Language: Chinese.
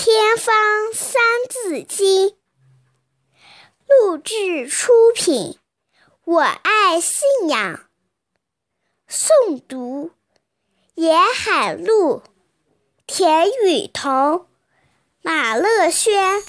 天方三字经录制出品，我爱信仰诵读，沿海路田雨桐马乐轩。